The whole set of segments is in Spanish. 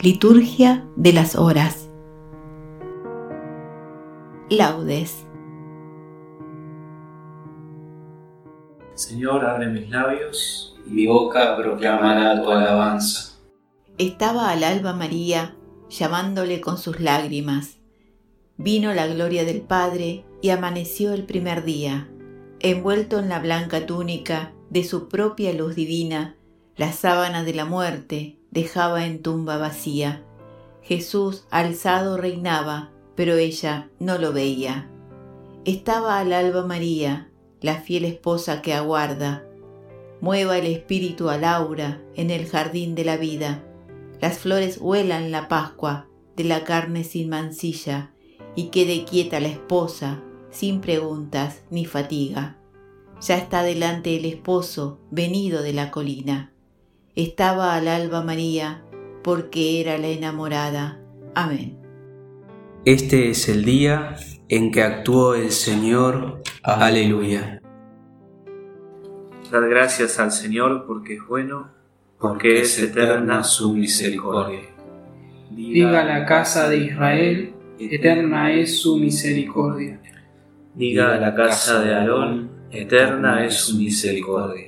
Liturgia de las Horas. Laudes. Señor, abre mis labios y mi boca proclamará tu alabanza. Estaba al alba María llamándole con sus lágrimas. Vino la gloria del Padre y amaneció el primer día. Envuelto en la blanca túnica de su propia luz divina, la sábana de la muerte dejaba en tumba vacía. Jesús alzado reinaba, pero ella no lo veía. Estaba al alba María, la fiel esposa que aguarda. Mueva el espíritu al aura en el jardín de la vida. Las flores huelan la Pascua de la carne sin mancilla y quede quieta la esposa sin preguntas ni fatiga. Ya está delante el esposo venido de la colina estaba al alba María, porque era la enamorada. Amén. Este es el día en que actuó el Señor. Aleluya. Dad gracias al Señor porque es bueno, porque es eterna su misericordia. Diga la casa de Israel, eterna es su misericordia. Diga la casa de Aarón, eterna es su misericordia.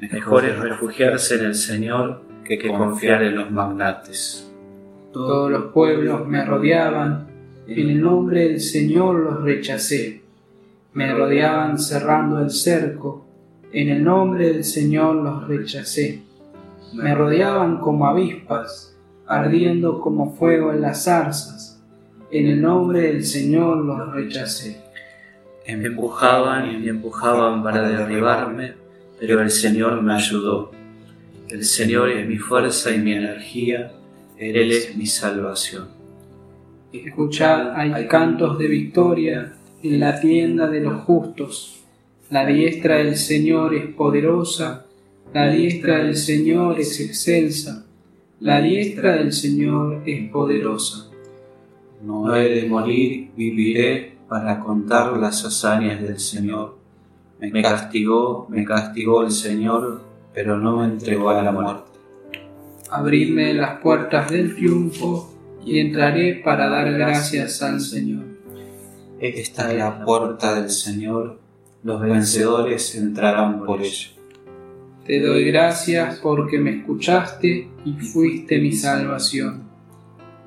Mejor es refugiarse en el Señor que, confiar en los magnates. Todos los pueblos me rodeaban, en el nombre del Señor los rechacé. Me rodeaban cerrando el cerco, en el nombre del Señor los rechacé. Me rodeaban como avispas, ardiendo como fuego en las zarzas, en el nombre del Señor los rechacé. Me empujaban y me empujaban para derribarme pero el Señor me ayudó. El Señor es mi fuerza y mi energía, Él es mi salvación. Escuchad, hay cantos de victoria en la tienda de los justos. La diestra del Señor es poderosa, la diestra del Señor es excelsa, la diestra del Señor es poderosa. No he de morir, viviré para contar las hazañas del Señor me castigó, me castigó el Señor, pero no me entregó a la muerte. Abridme las puertas del triunfo y entraré para dar gracias al Señor. Esta es la puerta del Señor, los vencedores entrarán por ella. Te doy gracias porque me escuchaste y fuiste mi salvación.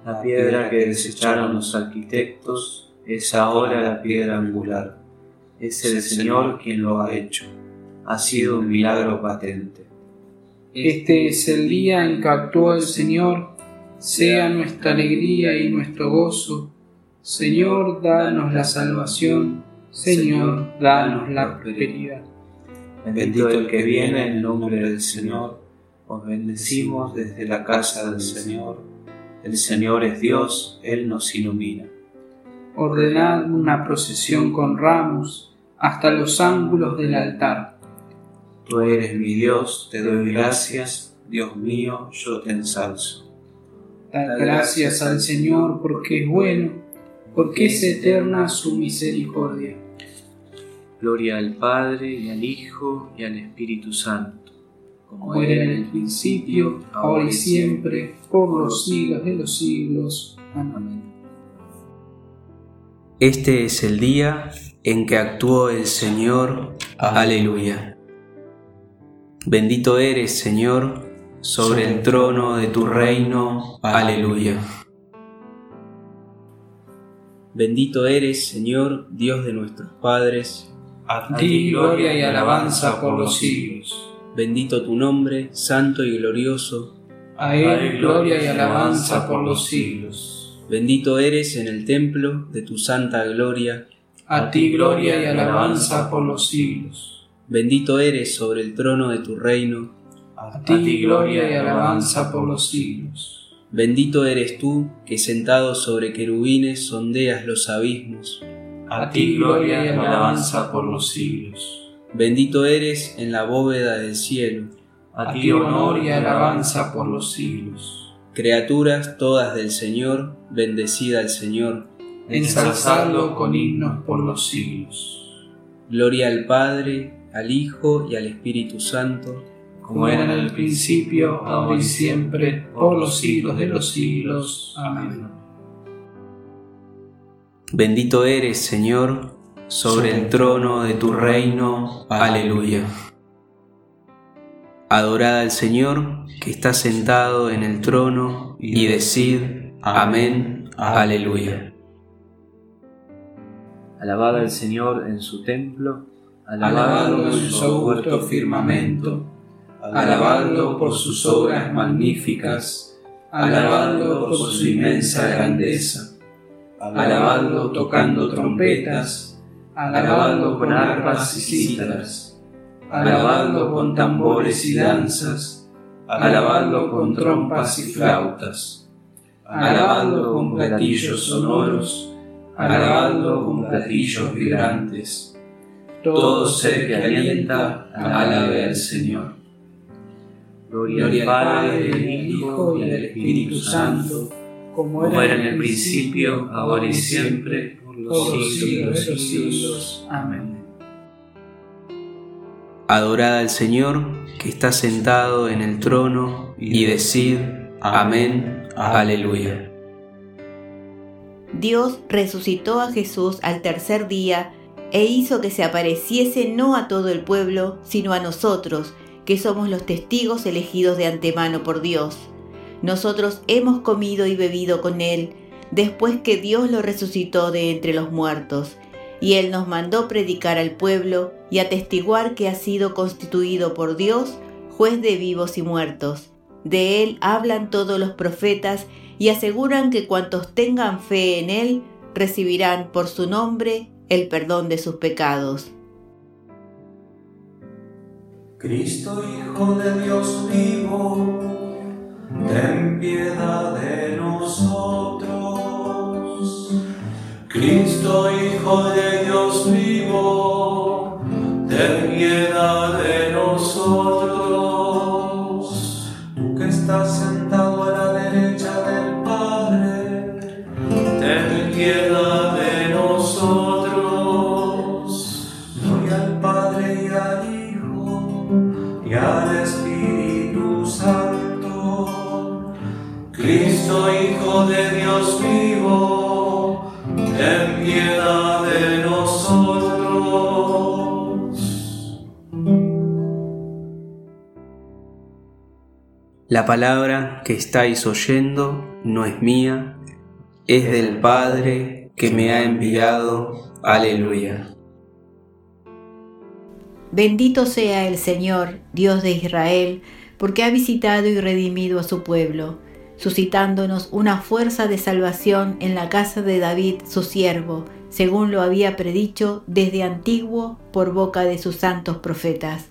La piedra que desecharon los arquitectos es ahora la piedra angular es el Señor quien lo ha hecho. Ha sido un milagro patente. Este es el día en que actuó el Señor, sea nuestra alegría y nuestro gozo. Señor, danos la salvación, Señor, danos la prosperidad. Bendito el que viene en nombre del Señor, os bendecimos desde la casa del Señor. El Señor es Dios, Él nos ilumina. Ordenad una procesión con ramos hasta los ángulos del altar. Tú eres mi Dios, te doy gracias, Dios mío, yo te ensalzo. Dad gracias al Señor porque es bueno, porque es eterna su misericordia. Gloria al Padre y al Hijo y al Espíritu Santo, como era en el principio, ahora y siempre, por los siglos de los siglos. Amén. Este es el día en que actuó el Señor. Aleluya. Bendito eres, Señor, sobre el trono de tu reino. Aleluya. Bendito eres, Señor, Dios de nuestros padres. A ti gloria y alabanza por los siglos. Bendito tu nombre, santo y glorioso. A él gloria y alabanza por los siglos. Bendito eres en el templo de tu santa gloria a ti gloria y alabanza por los siglos. Bendito eres sobre el trono de tu reino. A ti gloria y alabanza por los siglos. Bendito eres tú, que sentado sobre querubines sondeas los abismos. A ti gloria y alabanza por los siglos. Bendito eres en la bóveda del cielo. A ti honor y alabanza por los siglos. Criaturas todas del Señor, bendecida al Señor. Ensalzadlo con himnos por los siglos. Gloria al Padre, al Hijo y al Espíritu Santo como era en el principio, ahora y siempre, por los siglos de los siglos. Amén. Bendito eres, Señor, sobre el trono de tu reino. Aleluya. Adorad al Señor, que está sentado en el trono, y decid, Amén. Aleluya. Alabad al Señor en su templo, alabadlo en su augusto firmamento alabando por sus obras magníficas, alabando por su inmensa grandeza, alabando tocando trompetas, alabando con arpas y cítaras, alabando con tambores y danzas, alabando con trompas y flautas, alabando con platillos sonoros, alabando con platillos vibrantes. Todo ser que alienta, alabe al Señor. Gloria, al Padre, al Hijo y al Espíritu Santo, como era en el principio, ahora y siempre, por los siglos de los siglos. Amén. Adorad al Señor, que está sentado en el trono, y decid, Amén, Aleluya. Dios resucitó a Jesús al tercer día e hizo que se apareciese no a todo el pueblo, sino a nosotros, que somos los testigos elegidos de antemano por Dios. Nosotros hemos comido y bebido con Él después que Dios lo resucitó de entre los muertos, y Él nos mandó predicar al pueblo y atestiguar que ha sido constituido por Dios juez de vivos y muertos. De Él hablan todos los profetas y aseguran que cuantos tengan fe en Él recibirán por su nombre el perdón de sus pecados. Cristo Hijo de Dios vivo, ten piedad de nosotros. Cristo Hijo de Dios vivo, ten piedad de nosotros. Sentado a la derecha del Padre, ten piedad de nosotros. Gloria al Padre y al y al Espíritu Santo. Cristo, Hijo de Dios vivo, ten piedad de nosotros. La palabra que estáis oyendo no es mía, es del Padre que me ha enviado. Aleluya. Bendito sea el Señor, Dios de Israel, porque ha visitado y redimido a su pueblo, suscitándonos una fuerza de salvación en la casa de David, su siervo, según lo había predicho desde antiguo por boca de sus santos profetas.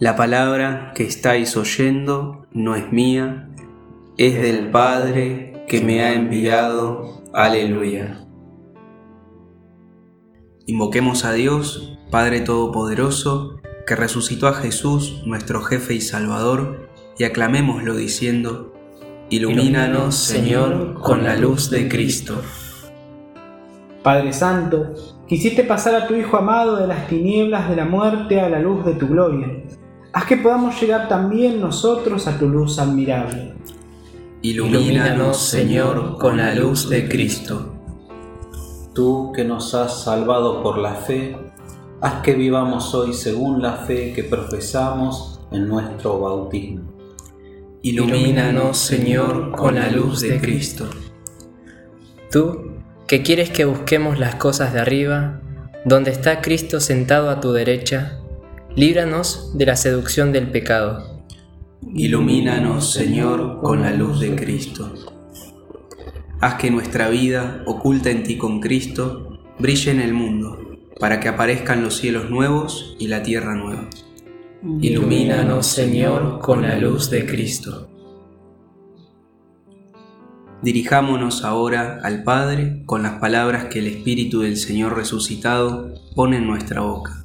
La palabra que estáis oyendo no es mía, es del Padre que me ha enviado. Aleluya. Invoquemos a Dios, Padre Todopoderoso, que resucitó a Jesús, nuestro jefe y Salvador, y aclamémoslo diciendo, Ilumínanos, Señor, con la luz de Cristo. Padre Santo, quisiste pasar a tu Hijo amado de las tinieblas de la muerte a la luz de tu gloria. Haz que podamos llegar también nosotros a tu luz admirable. Ilumínanos, Señor, con la luz de Cristo. Tú que nos has salvado por la fe, haz que vivamos hoy según la fe que profesamos en nuestro bautismo. Ilumínanos, Señor, con la luz de Cristo. Tú que quieres que busquemos las cosas de arriba, donde está Cristo sentado a tu derecha, líbranos de la seducción del pecado. Ilumínanos, Señor, con la luz de Cristo. Haz que nuestra vida, oculta en ti con Cristo, brille en el mundo, para que aparezcan los cielos nuevos y la tierra nueva. Ilumínanos, Señor, con la luz de Cristo. Dirijámonos ahora al Padre con las palabras que el Espíritu del Señor resucitado pone en nuestra boca.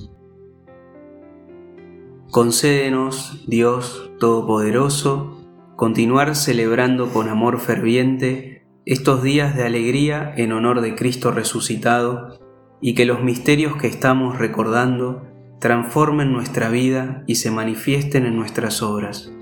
Concédenos, Dios Todopoderoso, continuar celebrando con amor ferviente estos días de alegría en honor de Cristo resucitado y que los misterios que estamos recordando transformen nuestra vida y se manifiesten en nuestras obras.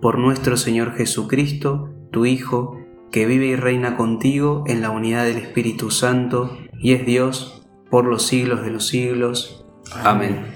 Por nuestro Señor Jesucristo, tu Hijo, que vive y reina contigo en la unidad del Espíritu Santo y es Dios por los siglos de los siglos. Amén.